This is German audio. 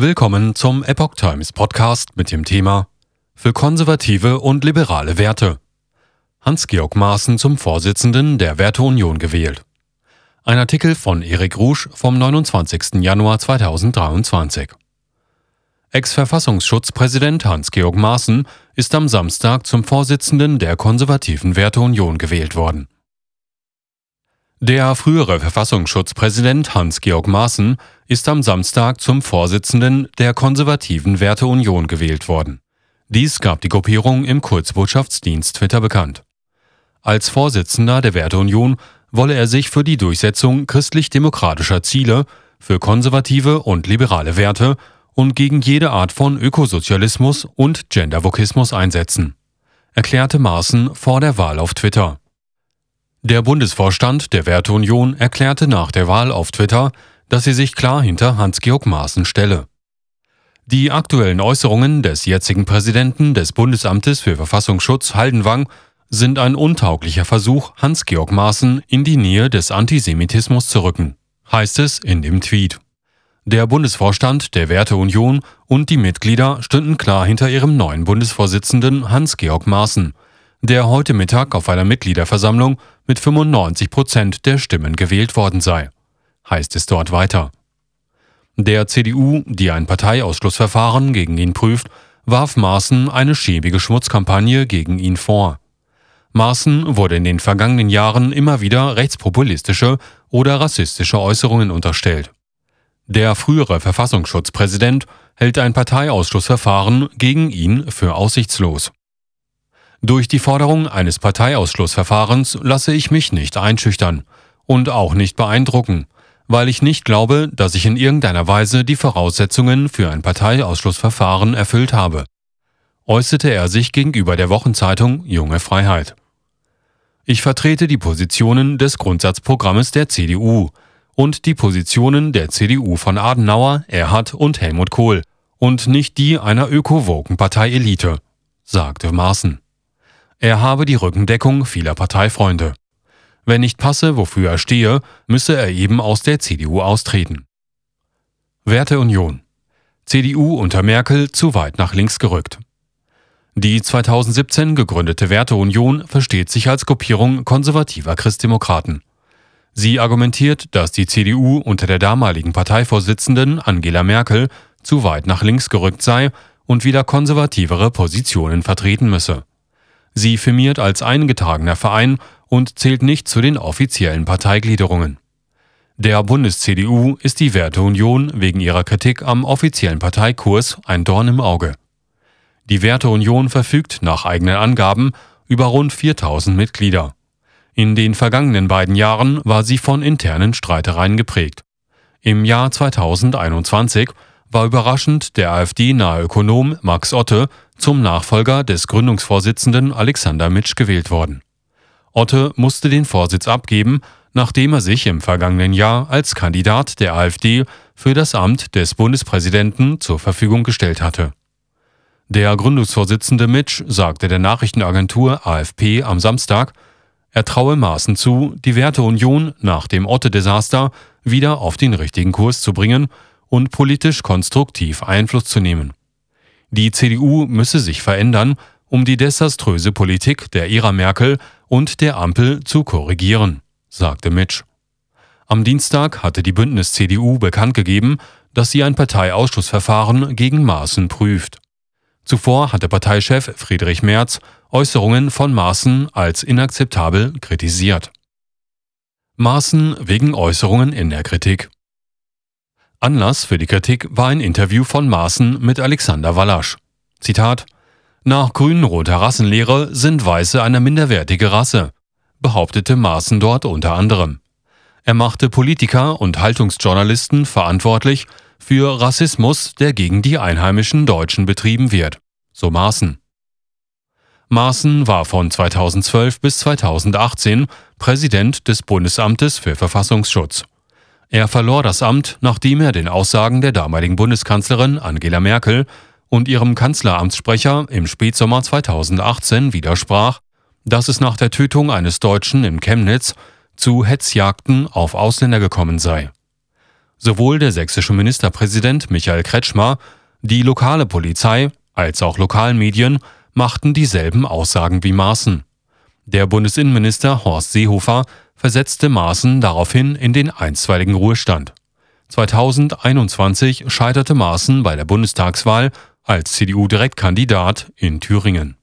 Willkommen zum Epoch Times Podcast mit dem Thema Für konservative und liberale Werte. Hans-Georg Maaßen zum Vorsitzenden der Werteunion gewählt. Ein Artikel von Erik Rusch vom 29. Januar 2023. Ex-Verfassungsschutzpräsident Hans-Georg Maaßen ist am Samstag zum Vorsitzenden der konservativen Werteunion gewählt worden. Der frühere Verfassungsschutzpräsident Hans-Georg Maaßen ist am Samstag zum Vorsitzenden der konservativen Werteunion gewählt worden. Dies gab die Gruppierung im Kurzbotschaftsdienst Twitter bekannt. Als Vorsitzender der Werteunion wolle er sich für die Durchsetzung christlich-demokratischer Ziele, für konservative und liberale Werte und gegen jede Art von Ökosozialismus und Gendervokismus einsetzen, erklärte Maaßen vor der Wahl auf Twitter. Der Bundesvorstand der Werteunion erklärte nach der Wahl auf Twitter, dass sie sich klar hinter Hans-Georg Maaßen stelle. Die aktuellen Äußerungen des jetzigen Präsidenten des Bundesamtes für Verfassungsschutz Haldenwang sind ein untauglicher Versuch, Hans-Georg Maaßen in die Nähe des Antisemitismus zu rücken, heißt es in dem Tweet. Der Bundesvorstand der Werteunion und die Mitglieder stünden klar hinter ihrem neuen Bundesvorsitzenden Hans-Georg Maaßen, der heute Mittag auf einer Mitgliederversammlung mit 95 Prozent der Stimmen gewählt worden sei, heißt es dort weiter. Der CDU, die ein Parteiausschlussverfahren gegen ihn prüft, warf Maaßen eine schäbige Schmutzkampagne gegen ihn vor. Maaßen wurde in den vergangenen Jahren immer wieder rechtspopulistische oder rassistische Äußerungen unterstellt. Der frühere Verfassungsschutzpräsident hält ein Parteiausschlussverfahren gegen ihn für aussichtslos. Durch die Forderung eines Parteiausschlussverfahrens lasse ich mich nicht einschüchtern und auch nicht beeindrucken, weil ich nicht glaube, dass ich in irgendeiner Weise die Voraussetzungen für ein Parteiausschlussverfahren erfüllt habe, äußerte er sich gegenüber der Wochenzeitung Junge Freiheit. Ich vertrete die Positionen des Grundsatzprogrammes der CDU und die Positionen der CDU von Adenauer, Erhard und Helmut Kohl und nicht die einer ökowoken Parteielite, sagte Maaßen. Er habe die Rückendeckung vieler Parteifreunde. Wenn nicht passe, wofür er stehe, müsse er eben aus der CDU austreten. Werteunion. CDU unter Merkel zu weit nach links gerückt. Die 2017 gegründete Werteunion versteht sich als Gruppierung konservativer Christdemokraten. Sie argumentiert, dass die CDU unter der damaligen Parteivorsitzenden Angela Merkel zu weit nach links gerückt sei und wieder konservativere Positionen vertreten müsse. Sie firmiert als eingetragener Verein und zählt nicht zu den offiziellen Parteigliederungen. Der Bundes-CDU ist die Werteunion wegen ihrer Kritik am offiziellen Parteikurs ein Dorn im Auge. Die Werteunion verfügt nach eigenen Angaben über rund 4000 Mitglieder. In den vergangenen beiden Jahren war sie von internen Streitereien geprägt. Im Jahr 2021 war überraschend der AfD-nahe Ökonom Max Otte zum Nachfolger des Gründungsvorsitzenden Alexander Mitsch gewählt worden. Otte musste den Vorsitz abgeben, nachdem er sich im vergangenen Jahr als Kandidat der AfD für das Amt des Bundespräsidenten zur Verfügung gestellt hatte. Der Gründungsvorsitzende Mitsch sagte der Nachrichtenagentur AFP am Samstag, er traue Maßen zu, die Werteunion nach dem Otte-Desaster wieder auf den richtigen Kurs zu bringen und politisch konstruktiv Einfluss zu nehmen. Die CDU müsse sich verändern, um die desaströse Politik der Ära Merkel und der Ampel zu korrigieren, sagte Mitsch. Am Dienstag hatte die Bündnis CDU bekannt gegeben, dass sie ein Parteiausschussverfahren gegen Maaßen prüft. Zuvor hatte Parteichef Friedrich Merz Äußerungen von Maaßen als inakzeptabel kritisiert. Maaßen wegen Äußerungen in der Kritik. Anlass für die Kritik war ein Interview von Maaßen mit Alexander Wallasch. Zitat Nach grün-roter Rassenlehre sind Weiße eine minderwertige Rasse, behauptete Maaßen dort unter anderem. Er machte Politiker und Haltungsjournalisten verantwortlich für Rassismus, der gegen die einheimischen Deutschen betrieben wird, so Maaßen. Maaßen war von 2012 bis 2018 Präsident des Bundesamtes für Verfassungsschutz. Er verlor das Amt, nachdem er den Aussagen der damaligen Bundeskanzlerin Angela Merkel und ihrem Kanzleramtssprecher im Spätsommer 2018 widersprach, dass es nach der Tötung eines Deutschen in Chemnitz zu Hetzjagden auf Ausländer gekommen sei. Sowohl der sächsische Ministerpräsident Michael Kretschmer, die lokale Polizei als auch Lokalmedien machten dieselben Aussagen wie Maaßen. Der Bundesinnenminister Horst Seehofer versetzte Maaßen daraufhin in den einstweiligen Ruhestand. 2021 scheiterte Maaßen bei der Bundestagswahl als CDU-Direktkandidat in Thüringen.